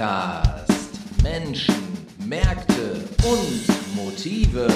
Podcast. Menschen, Märkte und Motive.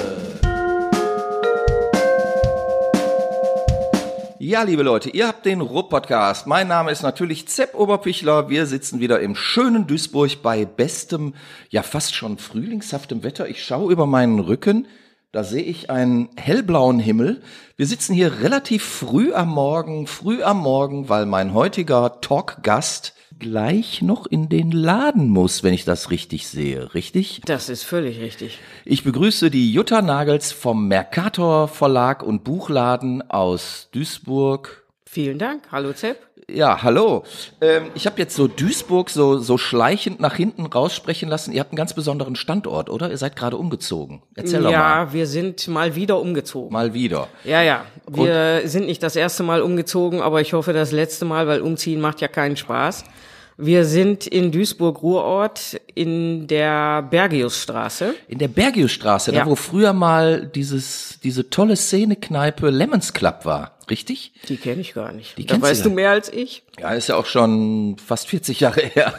Ja, liebe Leute, ihr habt den Rupp-Podcast. Mein Name ist natürlich Zepp Oberpichler. Wir sitzen wieder im schönen Duisburg bei bestem, ja fast schon frühlingshaftem Wetter. Ich schaue über meinen Rücken. Da sehe ich einen hellblauen Himmel. Wir sitzen hier relativ früh am Morgen, früh am Morgen, weil mein heutiger Talkgast gleich noch in den Laden muss, wenn ich das richtig sehe. Richtig? Das ist völlig richtig. Ich begrüße die Jutta Nagels vom Mercator Verlag und Buchladen aus Duisburg. Vielen Dank. Hallo Zepp. Ja, hallo. Ähm, ich habe jetzt so Duisburg so, so schleichend nach hinten raussprechen lassen. Ihr habt einen ganz besonderen Standort, oder? Ihr seid gerade umgezogen. Erzähl doch mal. Ja, wir sind mal wieder umgezogen. Mal wieder. Ja, ja. Wir sind nicht das erste Mal umgezogen, aber ich hoffe das letzte Mal, weil umziehen macht ja keinen Spaß. Wir sind in Duisburg-Ruhrort in der Bergiusstraße. In der Bergiusstraße, Ja. da wo früher mal dieses, diese tolle Szenekneipe Lemons Club war. Richtig? Die kenne ich gar nicht. Die da weißt du mehr als ich. Ja, ist ja auch schon fast 40 Jahre her.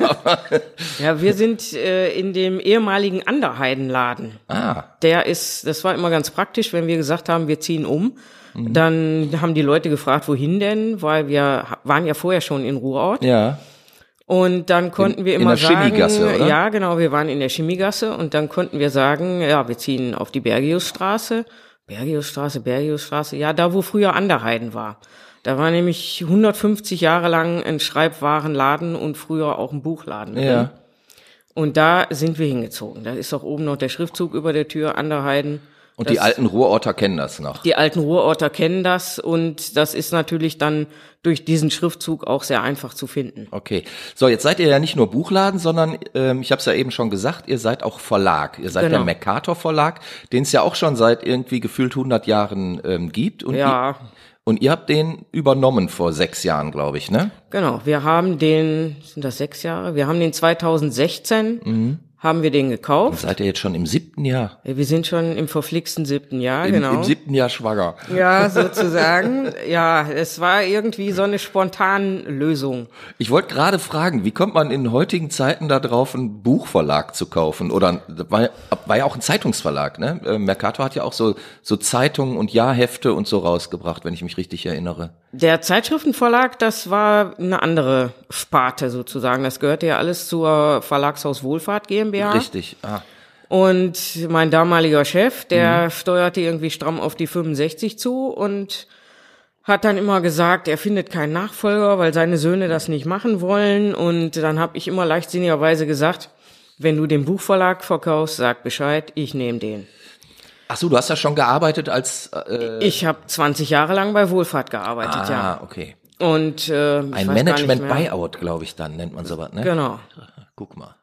Ja, wir sind äh, in dem ehemaligen Anderheidenladen. ah, Der ist, das war immer ganz praktisch, wenn wir gesagt haben, wir ziehen um. Dann haben die Leute gefragt, wohin denn, weil wir waren ja vorher schon in Ruhrort. ja. Und dann konnten wir in immer der sagen, Chemiegasse, oder? ja, genau, wir waren in der Chemiegasse und dann konnten wir sagen, ja, wir ziehen auf die Bergiusstraße. Bergiusstraße, Bergiusstraße, ja, da wo früher Anderheiden war. Da war nämlich 150 Jahre lang ein Schreibwarenladen und früher auch ein Buchladen. drin. Ja. Und da sind wir hingezogen. Da ist auch oben noch der Schriftzug über der Tür, Anderheiden. Und Das- die alten Ruhrorter kennen das noch. Die alten Ruhrorter kennen das und das ist natürlich dann durch diesen Schriftzug auch sehr einfach zu finden. Okay. So, jetzt seid ihr ja nicht nur Buchladen, sondern ähm, ich habe es ja eben schon gesagt, ihr seid auch Verlag. Ihr seid Genau. der Mercator Verlag, den es ja auch schon seit irgendwie gefühlt 100 Jahren ähm, gibt. Und Ja. Ihr, und ihr habt den übernommen vor sechs Jahren, glaube ich, ne? Genau, wir haben den, sind das sechs Jahre? Wir haben den 2016, haben wir den gekauft. Seid ihr jetzt schon im siebten Jahr? Wir sind schon im verflixten siebten Jahr, Im, genau. Im siebten Jahr schwanger. ja, sozusagen. ja, es war irgendwie so eine spontane Lösung. Ich wollte gerade fragen, wie kommt man in heutigen Zeiten da drauf, einen Buchverlag zu kaufen? Oder war, war ja auch ein Zeitungsverlag, ne? Äh, Mercator hat ja auch so, so Zeitungen und Jahrhefte und so rausgebracht, wenn ich mich richtig erinnere. Der Zeitschriftenverlag, das war eine andere Sparte sozusagen. Das gehörte ja alles zur Verlagshaus Wohlfahrt GmbH. Richtig. Ah. Und mein damaliger Chef, der steuerte irgendwie stramm auf die 65 zu und hat dann immer gesagt, er findet keinen Nachfolger, weil seine Söhne das nicht machen wollen. Und dann habe ich immer leichtsinnigerweise gesagt, wenn du den Buchverlag verkaufst, sag Bescheid, ich nehme den. Ach so, du hast ja schon gearbeitet als äh, Ich habe 20 Jahre lang bei Wohlfahrt gearbeitet, ah, ja. okay. Und äh, Ein Management. Buyout, glaube ich, dann nennt man sowas, ne? Genau. Guck mal.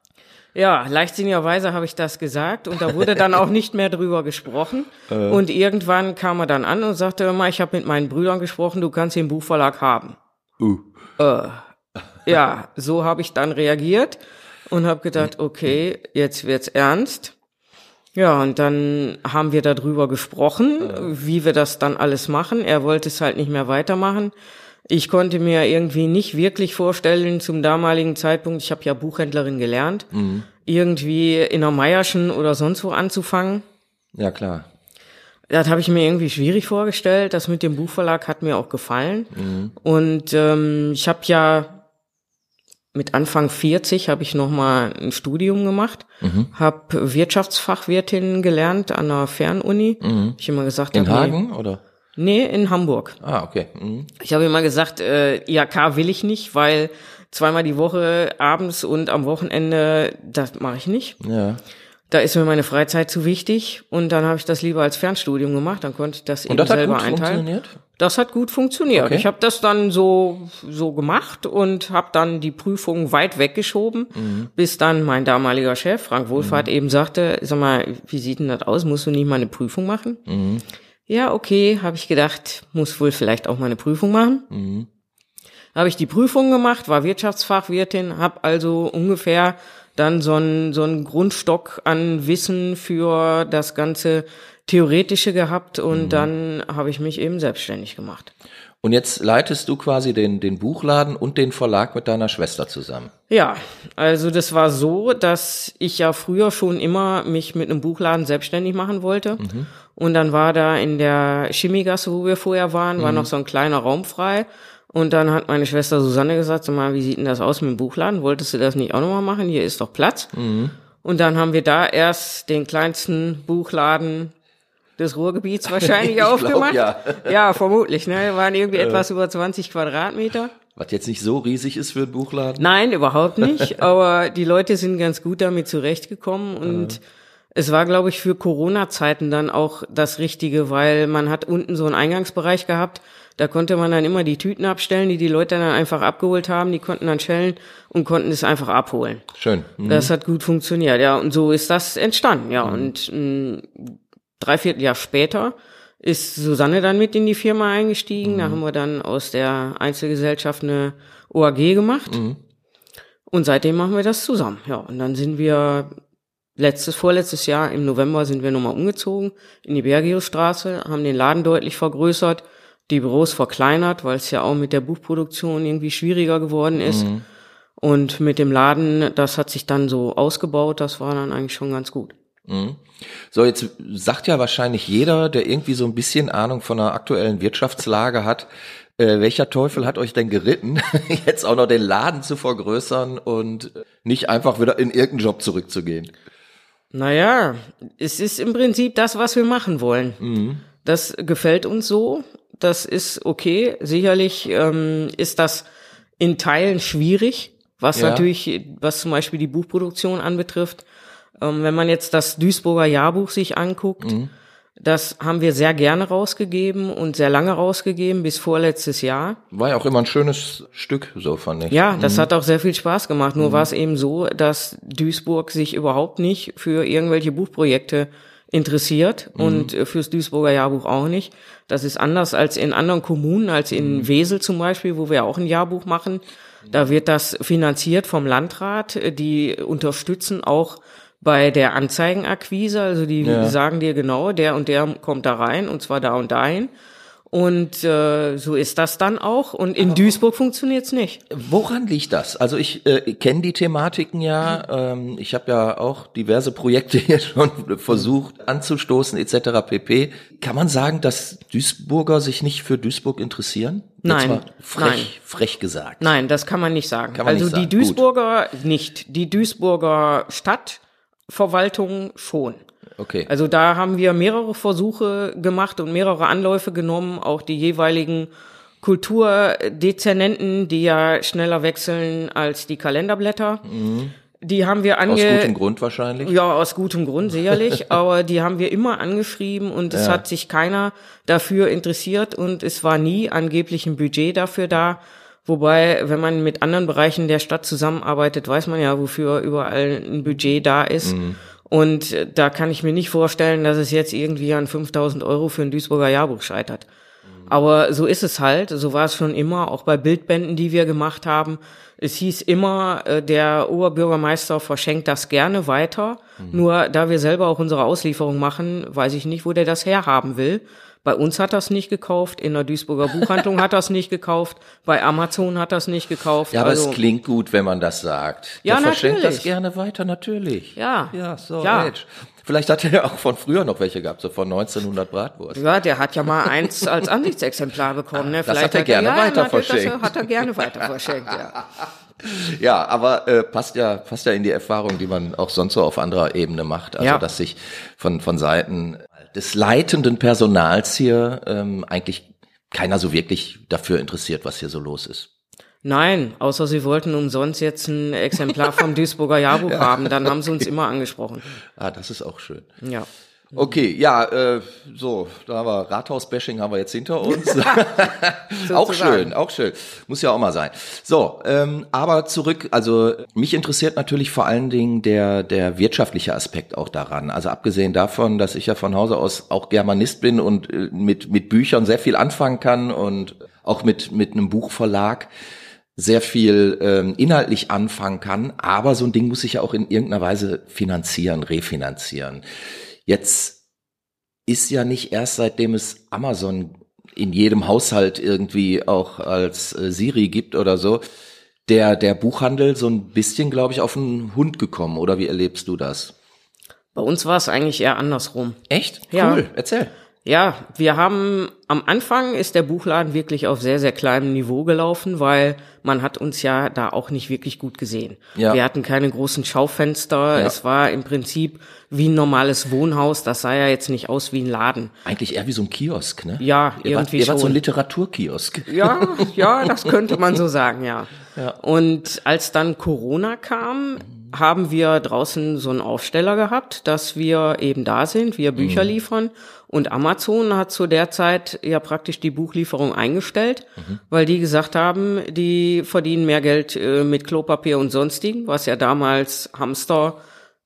Ja, leichtsinnigerweise habe ich das gesagt und da wurde dann auch nicht mehr drüber gesprochen. Und irgendwann kam er dann an und sagte immer, ich habe mit meinen Brüdern gesprochen, du kannst den Buchverlag haben. Uh. Ja, so habe ich dann reagiert und habe gedacht, okay, jetzt wird's ernst. Ja, und dann haben wir darüber gesprochen, wie wir das dann alles machen. Er wollte es halt nicht mehr weitermachen. Ich konnte mir irgendwie nicht wirklich vorstellen, zum damaligen Zeitpunkt, ich habe ja Buchhändlerin gelernt, irgendwie in der Meierschen oder sonst wo anzufangen. Ja, klar. Das habe ich mir irgendwie schwierig vorgestellt. Das mit dem Buchverlag hat mir auch gefallen. Und ähm, ich habe ja mit Anfang 40 habe ich noch mal ein Studium gemacht, habe Wirtschaftsfachwirtin gelernt an der Fernuni. Ich immer gesagt, In hab, Hagen, oder? Nee, in Hamburg. Ah, okay. Mhm. Ich habe immer gesagt, äh, IHK will ich nicht, weil zweimal die Woche abends und am Wochenende, das mache ich nicht. Ja. Da ist mir meine Freizeit zu wichtig und dann habe ich das lieber als Fernstudium gemacht, dann konnte ich das Und eben das hat selber gut einteilen. funktioniert? Das hat gut funktioniert. Okay. Ich habe das dann so so gemacht und habe dann die Prüfung weit weggeschoben, Mhm. bis dann mein damaliger Chef Frank Wohlfahrt eben sagte, sag mal, wie sieht denn das aus? Musst du nicht mal eine Prüfung machen? Mhm. Ja, okay, habe ich gedacht, muss wohl vielleicht auch mal eine Prüfung machen. Mhm. Habe ich die Prüfung gemacht, war Wirtschaftsfachwirtin, habe also ungefähr dann so einen so einen Grundstock an Wissen für das ganze Theoretische gehabt und dann habe ich mich eben selbstständig gemacht. Und jetzt leitest du quasi den, den Buchladen und den Verlag mit deiner Schwester zusammen. Ja, also das war so, dass ich ja früher schon immer mich mit einem Buchladen selbstständig machen wollte. Mhm. Und dann war da in der Chemiegasse, wo wir vorher waren, war mhm. noch so ein kleiner Raum frei. Und dann hat meine Schwester Susanne gesagt, sag mal, wie sieht denn das aus mit dem Buchladen? Wolltest du das nicht auch nochmal machen? Hier ist doch Platz. Mhm. Und dann haben wir da erst den kleinsten Buchladen des Ruhrgebiets wahrscheinlich aufgemacht. Glaub, ja. ja, vermutlich. Ne? Waren irgendwie äh. etwas über 20 Quadratmeter. Was jetzt nicht so riesig ist für ein Buchladen? Nein, überhaupt nicht. aber die Leute sind ganz gut damit zurechtgekommen und äh. es war, glaube ich, für Corona-Zeiten dann auch das Richtige, weil man hat unten so einen Eingangsbereich gehabt. Da konnte man dann immer die Tüten abstellen, die die Leute dann einfach abgeholt haben. Die konnten dann schellen und konnten es einfach abholen. Schön. Mhm. Das hat gut funktioniert, ja. Und so ist das entstanden, ja. Mhm. Und ein Dreivierteljahr später ist Susanne dann mit in die Firma eingestiegen. Mhm. Da haben wir dann aus der Einzelgesellschaft eine OAG gemacht. Mhm. Und seitdem machen wir das zusammen. Ja, und dann sind wir letztes, vorletztes Jahr im November sind wir nochmal umgezogen in die Bergiusstraße, haben den Laden deutlich vergrößert, die Büros verkleinert, weil es ja auch mit der Buchproduktion irgendwie schwieriger geworden ist. Mhm. Und mit dem Laden, das hat sich dann so ausgebaut, das war dann eigentlich schon ganz gut. Mhm. So, jetzt sagt ja wahrscheinlich jeder, der irgendwie so ein bisschen Ahnung von der aktuellen Wirtschaftslage hat, äh, welcher Teufel hat euch denn geritten, jetzt auch noch den Laden zu vergrößern und nicht einfach wieder in irgendeinen Job zurückzugehen? Naja, es ist im Prinzip das, was wir machen wollen. Mhm. Das gefällt uns so. Das ist okay. Sicherlich ähm, ist das in Teilen schwierig, was ja. natürlich, was zum Beispiel die Buchproduktion anbetrifft. Ähm, wenn man jetzt das Duisburger Jahrbuch sich anguckt, mhm. das haben wir sehr gerne rausgegeben und sehr lange rausgegeben, bis vorletztes Jahr. War ja auch immer ein schönes Stück, so fand ich. Ja, das mhm. hat auch sehr viel Spaß gemacht. Nur mhm. war es eben so, dass Duisburg sich überhaupt nicht für irgendwelche Buchprojekte interessiert mhm. und fürs Duisburger Jahrbuch auch nicht. Das ist anders als in anderen Kommunen, als in mhm. Wesel zum Beispiel, wo wir auch ein Jahrbuch machen. Da wird das finanziert vom Landrat. Die unterstützen auch bei der Anzeigenakquise, also die ja. sagen dir genau, der und der kommt da rein und zwar da und dahin. Und äh, so ist das dann auch. Und in Aber Duisburg funktioniert's nicht. Woran liegt das? Also ich äh, kenne die Thematiken ja. Ähm, ich habe ja auch diverse Projekte hier schon versucht anzustoßen etc. pp. Kann man sagen, dass Duisburger sich nicht für Duisburg interessieren? Nein, frech, nein. frech gesagt. Nein, das kann man nicht sagen. Man also nicht sagen. die Duisburger Gut. nicht. Die Duisburger Stadt Verwaltung schon. Okay. Also da haben wir mehrere Versuche gemacht und mehrere Anläufe genommen, auch die jeweiligen Kulturdezernenten, die ja schneller wechseln als die Kalenderblätter. Mhm. Die haben wir ange... Aus gutem Grund wahrscheinlich? Ja, aus gutem Grund sicherlich. aber die haben wir immer angeschrieben und es ja. hat sich keiner dafür interessiert und es war nie angeblich ein Budget dafür da. Wobei, wenn man mit anderen Bereichen der Stadt zusammenarbeitet, weiß man ja, wofür überall ein Budget da ist. Mhm. Und äh, da kann ich mir nicht vorstellen, dass es jetzt irgendwie an 5000 Euro für ein Duisburger Jahrbuch scheitert. Mhm. Aber so ist es halt. So war es schon immer, auch bei Bildbänden, die wir gemacht haben. Es hieß immer, äh, der Oberbürgermeister verschenkt das gerne weiter. Mhm. Nur da wir selber auch unsere Auslieferung machen, weiß ich nicht, wo der das herhaben will. Bei uns hat das nicht gekauft, in der Duisburger Buchhandlung hat das nicht gekauft, bei Amazon hat das nicht gekauft. Ja, aber also, es klingt gut, wenn man das sagt. Ja, Der natürlich. verschenkt das gerne weiter, natürlich. Ja. Ja, so, ja. Edge. Vielleicht hat er ja auch von früher noch welche gehabt, so von 1900 Bratwurst. Ja, der hat ja mal eins als Ansichtsexemplar bekommen. Ne? Vielleicht das hat er gerne er, ja, weiter verschenkt. Das hat er gerne weiter verschenkt, ja. Ja, aber äh, passt ja passt ja in die Erfahrung, die man auch sonst so auf anderer Ebene macht. Also ja. dass sich von von Seiten des leitenden Personals hier ähm, eigentlich keiner so wirklich dafür interessiert, was hier so los ist. Nein, außer sie wollten umsonst jetzt ein Exemplar vom Duisburger Jahrbuch ja. haben, dann haben sie uns immer angesprochen. Ah, das ist auch schön. Ja. Okay, ja, äh, so, da haben wir Rathaus-Bashing haben wir jetzt hinter uns. auch schön, auch schön. Muss ja auch mal sein. So, ähm, aber zurück, also mich interessiert natürlich vor allen Dingen der, der wirtschaftliche Aspekt auch daran. Also abgesehen davon, dass ich ja von Hause aus auch Germanist bin und äh, mit, mit Büchern sehr viel anfangen kann und auch mit, mit einem Buchverlag sehr viel ähm, inhaltlich anfangen kann, aber so ein Ding muss sich ja auch in irgendeiner Weise finanzieren, refinanzieren. Jetzt ist ja nicht erst seitdem es Amazon in jedem Haushalt irgendwie auch als äh, Siri gibt oder so, der, der Buchhandel so ein bisschen, glaube ich, auf den Hund gekommen. Oder wie erlebst du das? Bei uns war es eigentlich eher andersrum. Echt? Ja. Cool, erzähl. Ja, wir haben am Anfang ist der Buchladen wirklich auf sehr, sehr kleinem Niveau gelaufen, weil man hat uns ja da auch nicht wirklich gut gesehen. Ja. Wir hatten keine großen Schaufenster. Ja. Es war im Prinzip wie ein normales Wohnhaus. Das sah ja jetzt nicht aus wie ein Laden. Eigentlich eher wie so ein Kiosk, ne? Ja, ihr irgendwie ihr wart so ein schon. Literaturkiosk. Ja, ja, das könnte man so sagen, ja. Ja. Und als dann Corona kam, haben wir draußen so einen Aufsteller gehabt, dass wir eben da sind, wir Bücher liefern. Und Amazon hat zu der Zeit ja praktisch die Buchlieferung eingestellt, weil die gesagt haben, die verdienen mehr Geld äh, mit Klopapier und sonstigen, was ja damals Hamster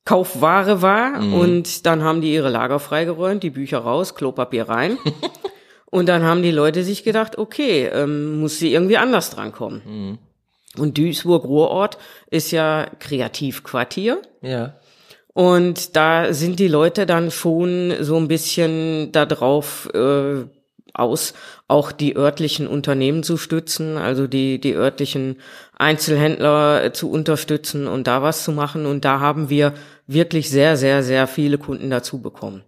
Kaufware war. Und dann haben die ihre Lager freigeräumt, die Bücher raus, Klopapier rein. Und dann haben die Leute sich gedacht, okay, ähm, muss sie irgendwie anders drankommen. Und Duisburg-Ruhrort ist ja Kreativquartier. Ja. Und da sind die Leute dann schon so ein bisschen darauf äh, aus, auch die örtlichen Unternehmen zu stützen, also die, die örtlichen Einzelhändler zu unterstützen und da was zu machen. Und da haben wir wirklich sehr, sehr, sehr viele Kunden dazu bekommen.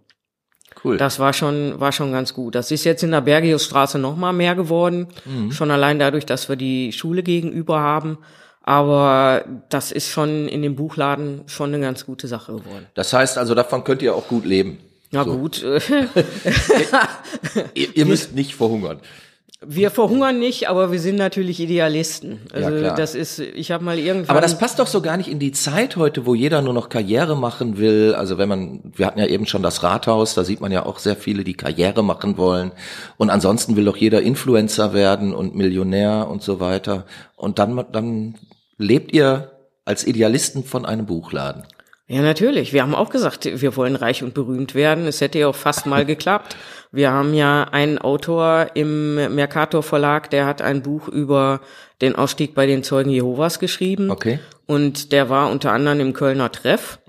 Cool. Das war schon, war schon ganz gut. Das ist jetzt in der Bergiusstraße noch mal mehr geworden. Schon allein dadurch, dass wir die Schule gegenüber haben. Aber das ist schon in dem Buchladen schon eine ganz gute Sache geworden. Das heißt also, davon könnt ihr auch gut leben. Na So. gut, Ihr, ihr müsst nicht verhungern. Wir verhungern nicht, aber wir sind natürlich Idealisten. Also klar. das ist, ich habe mal irgendwann. Aber das passt doch so gar nicht in die Zeit heute, wo jeder nur noch Karriere machen will. Also wenn man, wir hatten ja eben schon das Rathaus, da sieht man ja auch sehr viele, die Karriere machen wollen. Und ansonsten will doch jeder Influencer werden und Millionär und so weiter. Und dann, dann lebt ihr als Idealisten von einem Buchladen. Ja, natürlich. Wir haben auch gesagt, wir wollen reich und berühmt werden. Es hätte ja auch fast mal geklappt. Wir haben ja einen Autor im Mercator Verlag, der hat ein Buch über den Ausstieg bei den Zeugen Jehovas geschrieben. Okay. Und der war unter anderem im Kölner Treff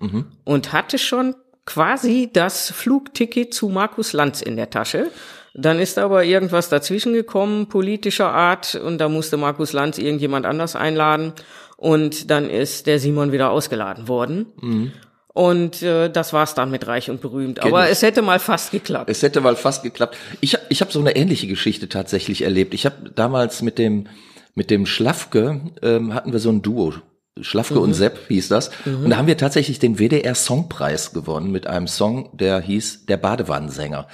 und hatte schon quasi das Flugticket zu Markus Lanz in der Tasche. Dann ist aber irgendwas dazwischen gekommen, politischer Art, und da musste Markus Lanz irgendjemand anders einladen. Und dann ist der Simon wieder ausgeladen worden. Und äh, das war's dann mit Reich und Berühmt. Aber ich. es hätte mal fast geklappt. Es hätte mal fast geklappt. Ich, ich habe so eine ähnliche Geschichte tatsächlich erlebt. Ich habe damals mit dem mit dem Schlafke ähm, hatten wir so ein Duo. Schlafke und Sepp hieß das. Und da haben wir tatsächlich den WDR Songpreis gewonnen mit einem Song, der hieß Der Badewannensänger.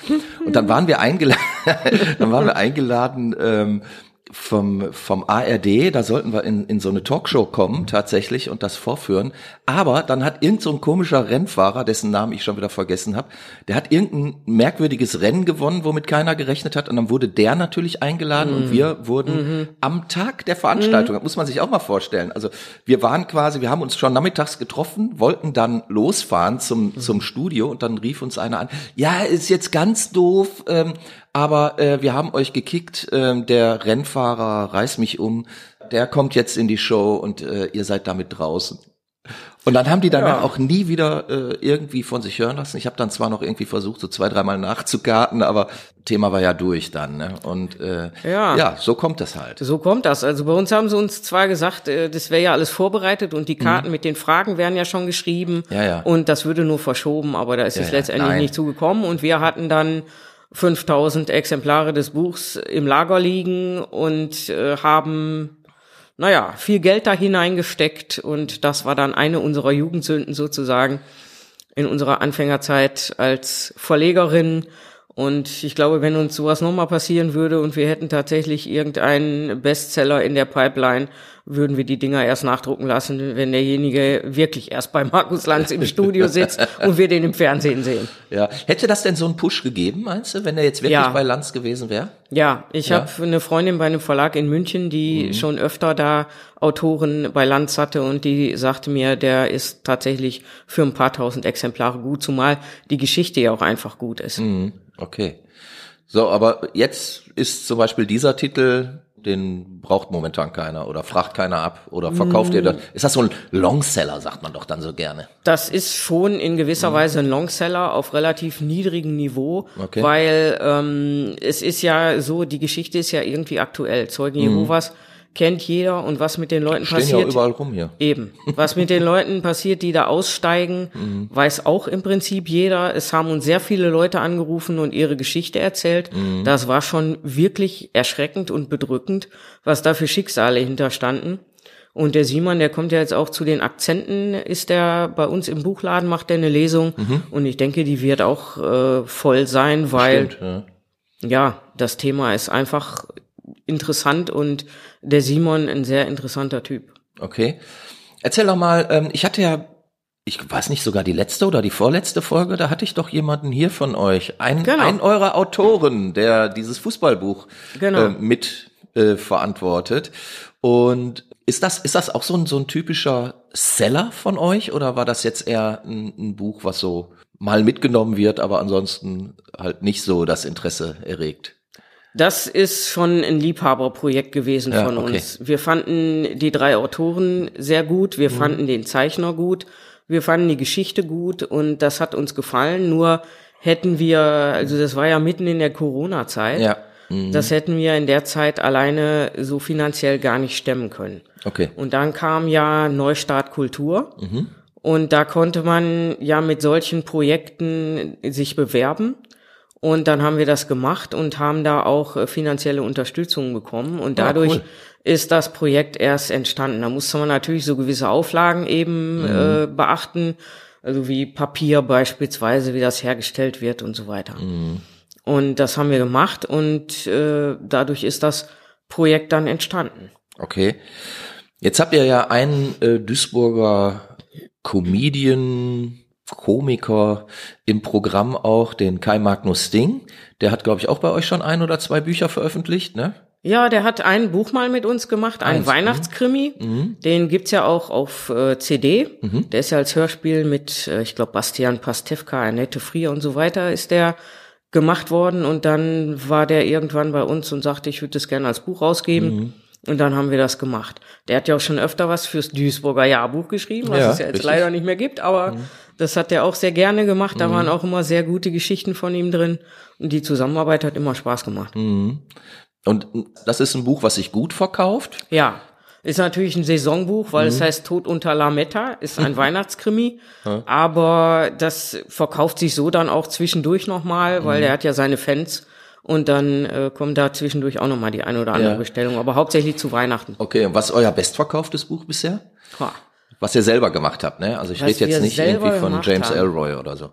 Und dann waren wir eingeladen, dann waren wir eingeladen ähm, vom, vom ARD, da sollten wir in, in so eine Talkshow kommen tatsächlich und das vorführen. Aber dann hat irgend so ein komischer Rennfahrer, dessen Namen ich schon wieder vergessen habe, der hat irgendein merkwürdiges Rennen gewonnen, womit keiner gerechnet hat. Und dann wurde der natürlich eingeladen und wir wurden am Tag der Veranstaltung, das muss man sich auch mal vorstellen. Also wir waren quasi, wir haben uns schon nachmittags getroffen, wollten dann losfahren zum, zum Studio und dann rief uns einer an, ja, ist jetzt ganz doof, ähm, aber äh, wir haben euch gekickt, ähm, der Rennfahrer reiß mich um, der kommt jetzt in die Show und äh, ihr seid damit draußen. Und dann haben die danach Ja. auch nie wieder äh, irgendwie von sich hören lassen. Ich habe dann zwar noch irgendwie versucht, so zwei, dreimal nachzukarten, aber Thema war ja durch dann. Ne? Und äh, Ja. ja, so kommt das halt. So kommt das. Also bei uns haben sie uns zwar gesagt, äh, das wäre ja alles vorbereitet und die Karten mit den Fragen wären ja schon geschrieben Mhm. Ja, ja. und das würde nur verschoben, aber da ist Ja, es letztendlich Nein. nicht zugekommen und wir hatten dann 5000 Exemplare des Buchs im Lager liegen und äh, haben naja, viel Geld da hineingesteckt und das war dann eine unserer Jugendsünden sozusagen in unserer Anfängerzeit als Verlegerin. Und ich glaube, wenn uns sowas nochmal passieren würde und wir hätten tatsächlich irgendeinen Bestseller in der Pipeline, würden wir die Dinger erst nachdrucken lassen, wenn derjenige wirklich erst bei Markus Lanz im Studio sitzt und wir den im Fernsehen sehen. Ja. Hätte das denn so einen Push gegeben, meinst du, wenn er jetzt wirklich Ja. bei Lanz gewesen wäre? Ja, ich Ja. habe eine Freundin bei einem Verlag in München, die schon öfter da Autoren bei Lanz hatte und die sagte mir, der ist tatsächlich für ein paar tausend Exemplare gut, zumal die Geschichte ja auch einfach gut ist. Mhm, Okay. So, aber jetzt ist zum Beispiel dieser Titel den braucht momentan keiner oder fragt keiner ab oder verkauft ihr das? Ist das so ein Longseller, sagt man doch dann so gerne? Das ist schon in gewisser Weise ein Longseller auf relativ niedrigem Niveau, Okay. weil ähm, es ist ja so, die Geschichte ist ja irgendwie aktuell. Zeugen Jehovas kennt jeder und was mit den Leuten Stehen ja passiert. überall rum hier. Eben. Was mit den Leuten passiert, die da aussteigen, weiß auch im Prinzip jeder. Es haben uns sehr viele Leute angerufen und ihre Geschichte erzählt. Das war schon wirklich erschreckend und bedrückend, was da für Schicksale hinterstanden. Und der Simon, der kommt ja jetzt auch zu den Akzenten, ist der bei uns im Buchladen, macht der eine Lesung. Und ich denke, die wird auch äh, voll sein, weil Stimmt, ja. ja, das Thema ist einfach interessant und der Simon ein sehr interessanter Typ. Okay. Erzähl doch mal, ähm, ich hatte ja, ich weiß nicht, sogar die letzte oder die vorletzte Folge, da hatte ich doch jemanden hier von euch, ein, Genau. ein eurer Autoren, der dieses Fußballbuch Genau. äh, mit äh, verantwortet. Und ist das, ist das auch so ein, so ein typischer Seller von euch oder war das jetzt eher ein, ein Buch, was so mal mitgenommen wird, aber ansonsten halt nicht so das Interesse erregt? Das ist schon ein Liebhaberprojekt gewesen Ja, von okay. uns. Wir fanden die drei Autoren sehr gut, Mhm. wir fanden den Zeichner gut, wir fanden die Geschichte gut und das hat uns gefallen. Nur hätten wir, also das war ja mitten in der Corona-Zeit, Ja. Mhm. das hätten wir in der Zeit alleine so finanziell gar nicht stemmen können. Okay. Und dann kam ja Neustart Kultur. Und da konnte man ja mit solchen Projekten sich bewerben. Und dann haben wir das gemacht und haben da auch äh, finanzielle Unterstützung bekommen. Und Ah, dadurch cool. ist das Projekt erst entstanden. Da musste man natürlich so gewisse Auflagen eben äh, beachten. Also wie Papier beispielsweise, wie das hergestellt wird und so weiter. Und das haben wir gemacht und äh, dadurch ist das Projekt dann entstanden. Okay. Jetzt habt ihr ja einen äh, Duisburger Comedian, Komiker im Programm auch, den Kai Magnus Ding. Der hat, glaube ich, auch bei euch schon ein oder zwei Bücher veröffentlicht, ne? Ja, der hat ein Buch mal mit uns gemacht, ein Eins, Weihnachtskrimi. Den gibt's ja auch auf äh, CD. Der ist ja als Hörspiel mit, äh, ich glaube, Bastian Pastewka, Annette Frier und so weiter ist der gemacht worden. Und dann war der irgendwann bei uns und sagte, ich würde das gerne als Buch rausgeben. Und dann haben wir das gemacht. Der hat ja auch schon öfter was fürs Duisburger Jahrbuch geschrieben, was Ja, es ja jetzt richtig. leider nicht mehr gibt, aber das hat er auch sehr gerne gemacht. Da waren auch immer sehr gute Geschichten von ihm drin. Und die Zusammenarbeit hat immer Spaß gemacht. Und das ist ein Buch, was sich gut verkauft. Ja, ist natürlich ein Saisonbuch, weil es heißt Tod unter Lametta, ist ein Weihnachtskrimi, aber das verkauft sich so dann auch zwischendurch nochmal, weil er hat ja seine Fans und dann äh, kommt da zwischendurch auch nochmal die eine oder andere Ja. Bestellung, aber hauptsächlich zu Weihnachten. Okay, und was ist euer bestverkauftes Buch bisher? Ha. Was ihr selber gemacht habt, ne? Also ich rede jetzt nicht irgendwie von James haben. Elroy oder so.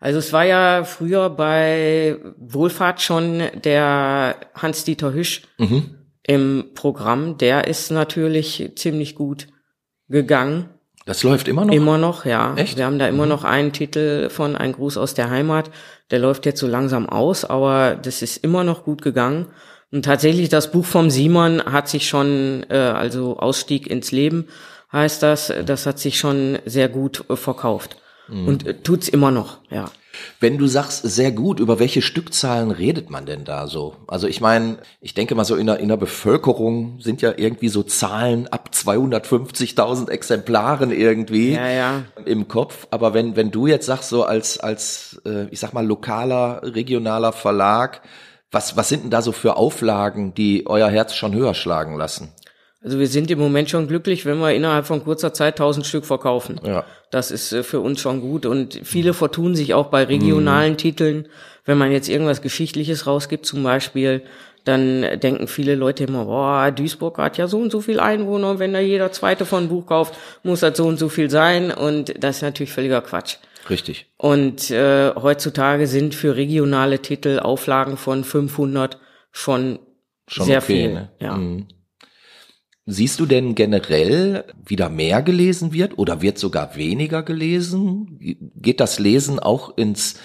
Also es war ja früher bei Wohlfahrt schon der Hans-Dieter Hüsch im Programm, der ist natürlich ziemlich gut gegangen. Das läuft immer noch? Immer noch, ja. Echt? Wir haben da immer noch einen Titel von Ein Gruß aus der Heimat. Der läuft jetzt so langsam aus, aber das ist immer noch gut gegangen. Und tatsächlich, das Buch vom Simon hat sich schon, äh, also Ausstieg ins Leben heißt das, das hat sich schon sehr gut äh, verkauft. Und äh, tut's immer noch, ja. Wenn du sagst, sehr gut, über welche Stückzahlen redet man denn da so? Also ich meine, ich denke mal so in der, in der Bevölkerung sind ja irgendwie so Zahlen ab 250.000 Exemplaren irgendwie Ja, ja. im Kopf. Aber wenn, wenn du jetzt sagst, so als, als äh, ich sag mal, lokaler, regionaler Verlag, was, was sind denn da so für Auflagen, die euer Herz schon höher schlagen lassen? Also wir sind im Moment schon glücklich, wenn wir innerhalb von kurzer Zeit 1000 Stück verkaufen. Ja. Das ist äh, für uns schon gut und viele vertun sich auch bei regionalen Titeln. Wenn man jetzt irgendwas Geschichtliches rausgibt zum Beispiel, dann denken viele Leute immer, boah, Duisburg hat ja so und so viel Einwohner und wenn da jeder zweite von Buch kauft, muss das so und so viel sein und das ist natürlich völliger Quatsch. Richtig. Und äh, heutzutage sind für regionale Titel Auflagen von 500 schon, Schon sehr okay, viel. ne? Ja. Mhm. Siehst du denn generell wieder mehr gelesen wird oder wird sogar weniger gelesen? Geht das Lesen auch ins,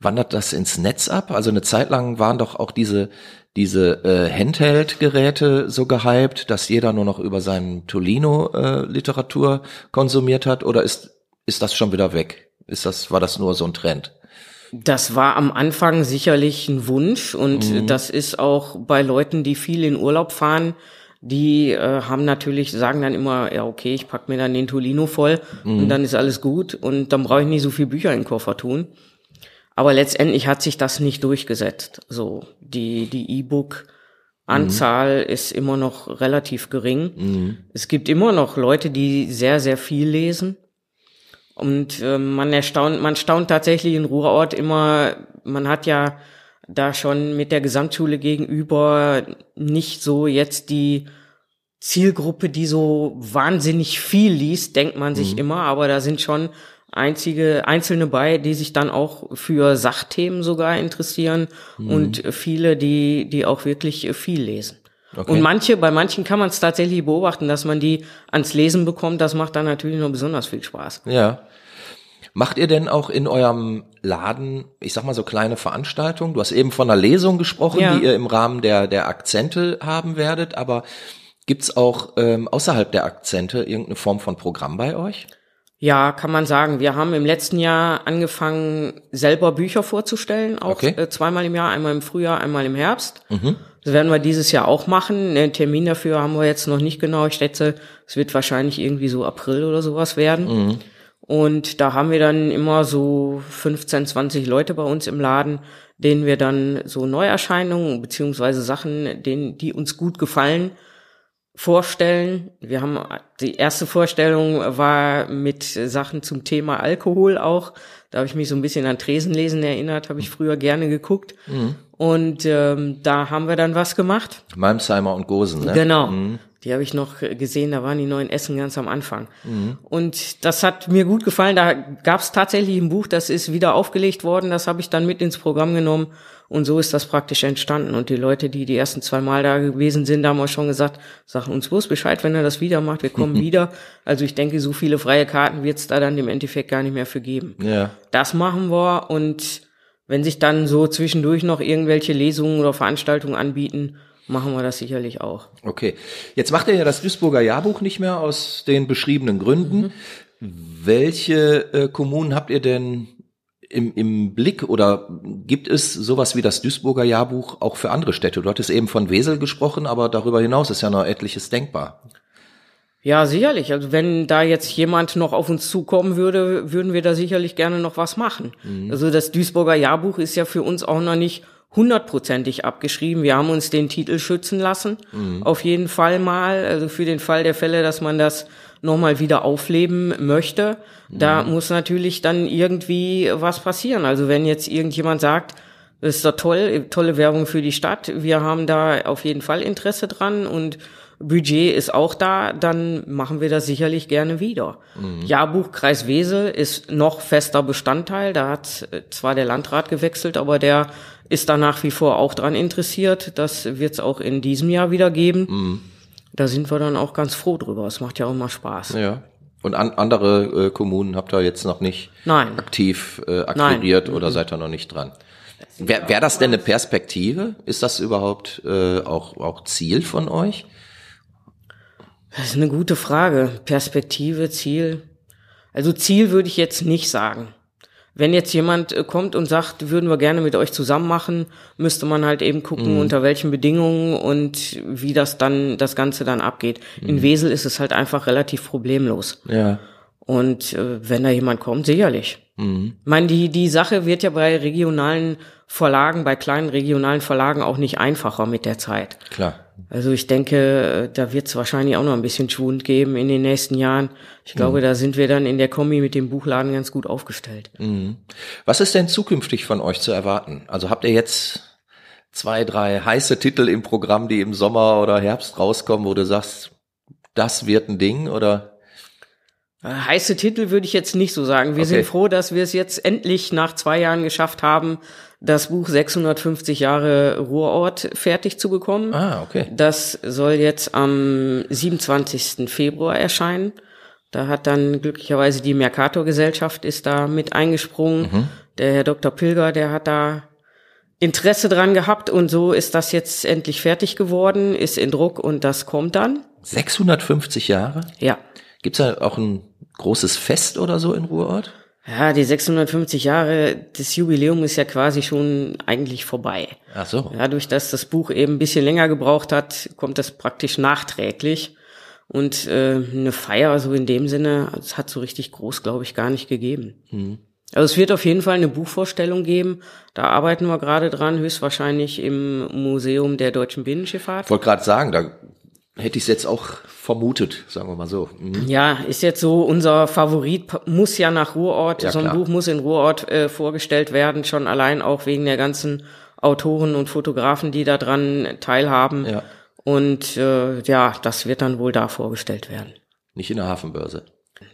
wandert das ins Netz ab? Also eine Zeit lang waren doch auch diese, diese äh, Handheld-Geräte so gehypt, dass jeder nur noch über seinen Tolino äh, Literatur konsumiert hat oder ist, ist das schon wieder weg? Ist das, war das nur so ein Trend? Das war am Anfang sicherlich ein Wunsch und Mhm. das ist auch bei Leuten, die viel in Urlaub fahren, die äh, haben natürlich, sagen dann immer, ja okay, ich pack mir dann den Tolino voll Mhm. und dann ist alles gut und dann brauche ich nicht so viel Bücher in den Koffer tun. Aber letztendlich hat sich das nicht durchgesetzt. So, die, die E-Book-Anzahl ist immer noch relativ gering. Es gibt immer noch Leute, die sehr, sehr viel lesen. Und äh, man erstaunt, man staunt tatsächlich in Ruhrort immer, man hat ja da schon mit der Gesamtschule gegenüber nicht so jetzt die Zielgruppe, die so wahnsinnig viel liest, denkt man sich immer, aber da sind schon einzige Einzelne bei, die sich dann auch für Sachthemen sogar interessieren und viele, die die auch wirklich viel lesen. Okay. Und manche, bei manchen kann man es tatsächlich beobachten, dass man die ans Lesen bekommt. Das macht dann natürlich noch besonders viel Spaß. Ja. Macht ihr denn auch in eurem Laden, ich sag mal so kleine Veranstaltungen? Du hast eben von einer Lesung gesprochen, Ja. die ihr im Rahmen der, der Akzente haben werdet, aber gibt's auch ähm, außerhalb der Akzente irgendeine Form von Programm bei euch? Ja, kann man sagen. Wir haben im letzten Jahr angefangen, selber Bücher vorzustellen, auch Okay. äh, zweimal im Jahr, einmal im Frühjahr, einmal im Herbst. Das werden wir dieses Jahr auch machen. Den Termin dafür haben wir jetzt noch nicht genau. Ich schätze, es wird wahrscheinlich irgendwie so April oder sowas werden. Und da haben wir dann immer so 15, 20 Leute bei uns im Laden, denen wir dann so Neuerscheinungen beziehungsweise Sachen, denen, die uns gut gefallen, vorstellen. Wir haben die erste Vorstellung war mit Sachen zum Thema Alkohol auch. Da habe ich mich so ein bisschen an Tresenlesen erinnert, habe ich früher gerne geguckt. Und ähm, da haben wir dann was gemacht. Malmsheimer und Gosen, ne? Genau. Die habe ich noch gesehen, da waren die neuen Essen ganz am Anfang. Und das hat mir gut gefallen. Da gab es tatsächlich ein Buch, das ist wieder aufgelegt worden. Das habe ich dann mit ins Programm genommen. Und so ist das praktisch entstanden. Und die Leute, die die ersten zwei Mal da gewesen sind, haben auch schon gesagt, sagen uns bloß Bescheid, wenn er das wieder macht. Wir kommen wieder. Also ich denke, so viele freie Karten wird es da dann im Endeffekt gar nicht mehr für geben. Ja. Das machen wir und wenn sich dann so zwischendurch noch irgendwelche Lesungen oder Veranstaltungen anbieten, machen wir das sicherlich auch. Okay. Jetzt macht ihr ja das Duisburger Jahrbuch nicht mehr aus den beschriebenen Gründen. Welche äh, Kommunen habt ihr denn im, im Blick oder gibt es sowas wie das Duisburger Jahrbuch auch für andere Städte? Du hattest eben von Wesel gesprochen, aber darüber hinaus ist ja noch etliches denkbar. Ja, sicherlich. Also wenn da jetzt jemand noch auf uns zukommen würde, würden wir da sicherlich gerne noch was machen. Also das Duisburger Jahrbuch ist ja für uns auch noch nicht hundertprozentig abgeschrieben. Wir haben uns den Titel schützen lassen. Auf jeden Fall mal. Also für den Fall der Fälle, dass man das nochmal wieder aufleben möchte. Da muss natürlich dann irgendwie was passieren. Also wenn jetzt irgendjemand sagt, das ist doch toll, tolle Werbung für die Stadt. Wir haben da auf jeden Fall Interesse dran und Budget ist auch da, dann machen wir das sicherlich gerne wieder. Jahrbuch Kreis Wesel ist noch fester Bestandteil. Da hat äh, zwar der Landrat gewechselt, aber der ist da nach wie vor auch dran interessiert. Das wird es auch in diesem Jahr wieder geben. Da sind wir dann auch ganz froh drüber. Es macht ja auch mal Spaß. Ja. Und an, andere äh, Kommunen habt ihr jetzt noch nicht Nein. aktiv äh, akquiriert oder seid ihr noch nicht dran? Wäre wär das denn eine Perspektive? Ist das überhaupt äh, auch, auch Ziel von euch? Das ist eine gute Frage. Perspektive, Ziel. Also Ziel würde ich jetzt nicht sagen. Wenn jetzt jemand äh, kommt und sagt, würden wir gerne mit euch zusammen machen, müsste man halt eben gucken, unter welchen Bedingungen und wie das dann, das Ganze dann abgeht. In Wesel ist es halt einfach relativ problemlos. Ja. Und äh, wenn da jemand kommt, sicherlich. Ich meine, die, die Sache wird ja bei regionalen Verlagen, bei kleinen regionalen Verlagen auch nicht einfacher mit der Zeit. Klar. Also ich denke, äh, da wird es wahrscheinlich auch noch ein bisschen Schwund geben in den nächsten Jahren. Ich glaube, da sind wir dann in der Kombi mit dem Buchladen ganz gut aufgestellt. Was ist denn zukünftig von euch zu erwarten? Also habt ihr jetzt zwei, drei heiße Titel im Programm, die im Sommer oder Herbst rauskommen, wo du sagst, das wird ein Ding oder? Heiße Titel würde ich jetzt nicht so sagen. Wir Okay. sind froh, dass wir es jetzt endlich nach zwei Jahren geschafft haben, das Buch 650 Jahre Ruhrort fertig zu bekommen. Ah, okay. Das soll jetzt am 27. Februar erscheinen. Da hat dann glücklicherweise die Mercator-Gesellschaft ist da mit eingesprungen. Der Herr Dr. Pilger, der hat da Interesse dran gehabt und so ist das jetzt endlich fertig geworden, ist in Druck und das kommt dann. 650 Jahre? Ja. Gibt's da auch ein großes Fest oder so in Ruhrort? Ja, die 650 Jahre, das Jubiläum ist ja quasi schon eigentlich vorbei. Ach so. Dadurch, dass das Buch eben ein bisschen länger gebraucht hat, kommt das praktisch nachträglich. Und äh, eine Feier so in dem Sinne, es hat so richtig groß, glaube ich, gar nicht gegeben. Hm. Also es wird auf jeden Fall eine Buchvorstellung geben. Da arbeiten wir gerade dran, höchstwahrscheinlich im Museum der deutschen Binnenschifffahrt. Ich wollte gerade sagen, da hätte ich es jetzt auch vermutet, sagen wir mal so. Mhm. Ja, ist jetzt so unser Favorit, muss ja nach Ruhrort. Ja, so ein klar. Buch muss in Ruhrort äh, vorgestellt werden, schon allein auch wegen der ganzen Autoren und Fotografen, die da dran teilhaben. Ja. Und äh, ja, das wird dann wohl da vorgestellt werden. Nicht in der Hafenbörse.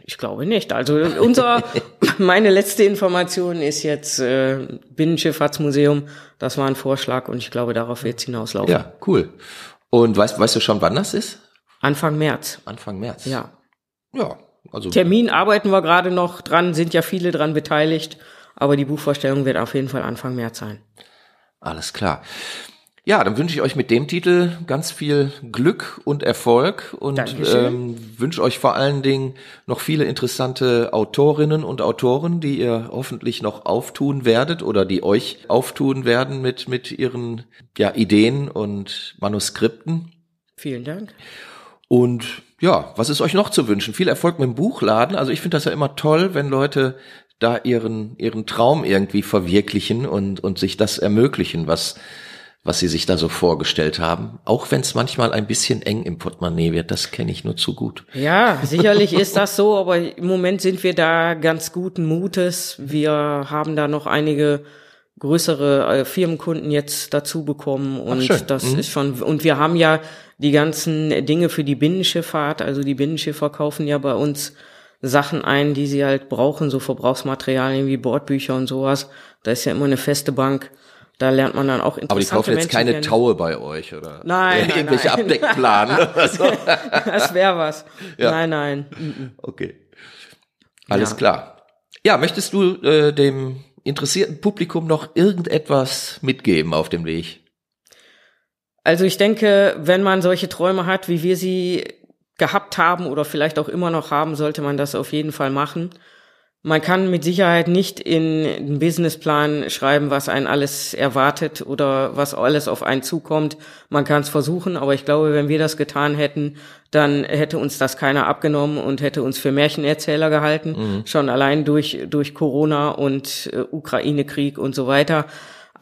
Ich glaube nicht. Also unser, meine letzte Information ist jetzt äh, Binnenschifffahrtsmuseum. Das war ein Vorschlag und ich glaube, darauf wird es hinauslaufen. Ja, cool. Und weißt, weißt du schon, wann das ist? Anfang März. Anfang März. Ja. Ja, also Termin arbeiten wir gerade noch dran, sind ja viele dran beteiligt, aber die Buchvorstellung wird auf jeden Fall Anfang März sein. Alles klar. Ja, dann wünsche ich euch mit dem Titel ganz viel Glück und Erfolg und Dankeschön. ähm, wünsche euch vor allen Dingen noch viele interessante Autorinnen und Autoren, die ihr hoffentlich noch auftun werdet oder die euch auftun werden mit, mit ihren ja, Ideen und Manuskripten. Vielen Dank. Und ja, was ist euch noch zu wünschen? Viel Erfolg mit dem Buchladen. Also ich finde das ja immer toll, wenn Leute da ihren, ihren Traum irgendwie verwirklichen und, und sich das ermöglichen, was, was sie sich da so vorgestellt haben. Auch wenn es manchmal ein bisschen eng im Portemonnaie wird, das kenne ich nur zu gut. Ja, sicherlich ist das so, aber im Moment sind wir da ganz guten Mutes. Wir haben da noch einige größere äh, Firmenkunden jetzt dazu bekommen und schön. das Mhm. ist schon und wir haben ja die ganzen Dinge für die Binnenschifffahrt, also die Binnenschiffer kaufen ja bei uns Sachen ein, die sie halt brauchen, so Verbrauchsmaterialien wie Bordbücher und sowas. Da ist ja immer eine feste Bank. Da lernt man dann auch interessante Aber die kaufen jetzt Menschen keine kennen. Taue bei euch oder Nein, nein, irgendwelche nein. Abdeckplanen oder so. Das wäre was. Ja. Nein, nein. Okay. Alles Ja. klar. Ja, möchtest du äh, dem interessierten Publikum noch irgendetwas mitgeben auf dem Weg? Also ich denke, wenn man solche Träume hat, wie wir sie gehabt haben oder vielleicht auch immer noch haben, sollte man das auf jeden Fall machen. Man kann mit Sicherheit nicht in einen Businessplan schreiben, was einen alles erwartet oder was alles auf einen zukommt. Man kann es versuchen, aber ich glaube, wenn wir das getan hätten, dann hätte uns das keiner abgenommen und hätte uns für Märchenerzähler gehalten, schon allein durch, durch Corona und äh, Ukraine-Krieg und so weiter.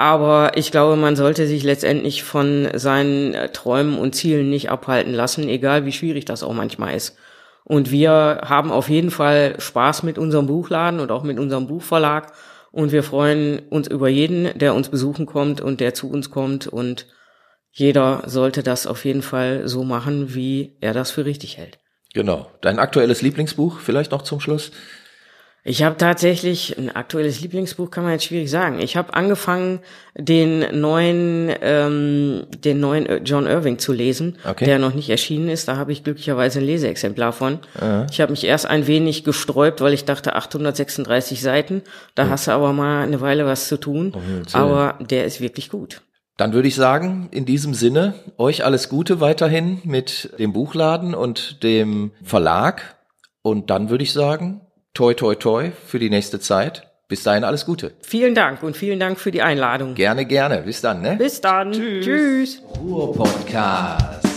Aber ich glaube, man sollte sich letztendlich von seinen äh, Träumen und Zielen nicht abhalten lassen, egal wie schwierig das auch manchmal ist. Und wir haben auf jeden Fall Spaß mit unserem Buchladen und auch mit unserem Buchverlag. Und wir freuen uns über jeden, der uns besuchen kommt und der zu uns kommt. Und jeder sollte das auf jeden Fall so machen, wie er das für richtig hält. Genau. Dein aktuelles Lieblingsbuch vielleicht noch zum Schluss? Ich habe tatsächlich ein aktuelles Lieblingsbuch, kann man jetzt schwierig sagen. Ich habe angefangen, den neuen, ähm, den neuen John Irving zu lesen, Okay. der noch nicht erschienen ist. Da habe ich glücklicherweise ein Leseexemplar von. Ich habe mich erst ein wenig gesträubt, weil ich dachte 836 Seiten. Da hast du aber mal eine Weile was zu tun. Willen. aber der ist wirklich gut. Dann würde ich sagen, in diesem Sinne, euch alles Gute weiterhin mit dem Buchladen und dem Verlag. Und dann würde ich sagen, toi, toi, toi für die nächste Zeit. Bis dahin alles Gute. Vielen Dank und vielen Dank für die Einladung. Gerne, gerne. Bis dann, ne? Bis dann. Tschüss. Ruhr Podcast.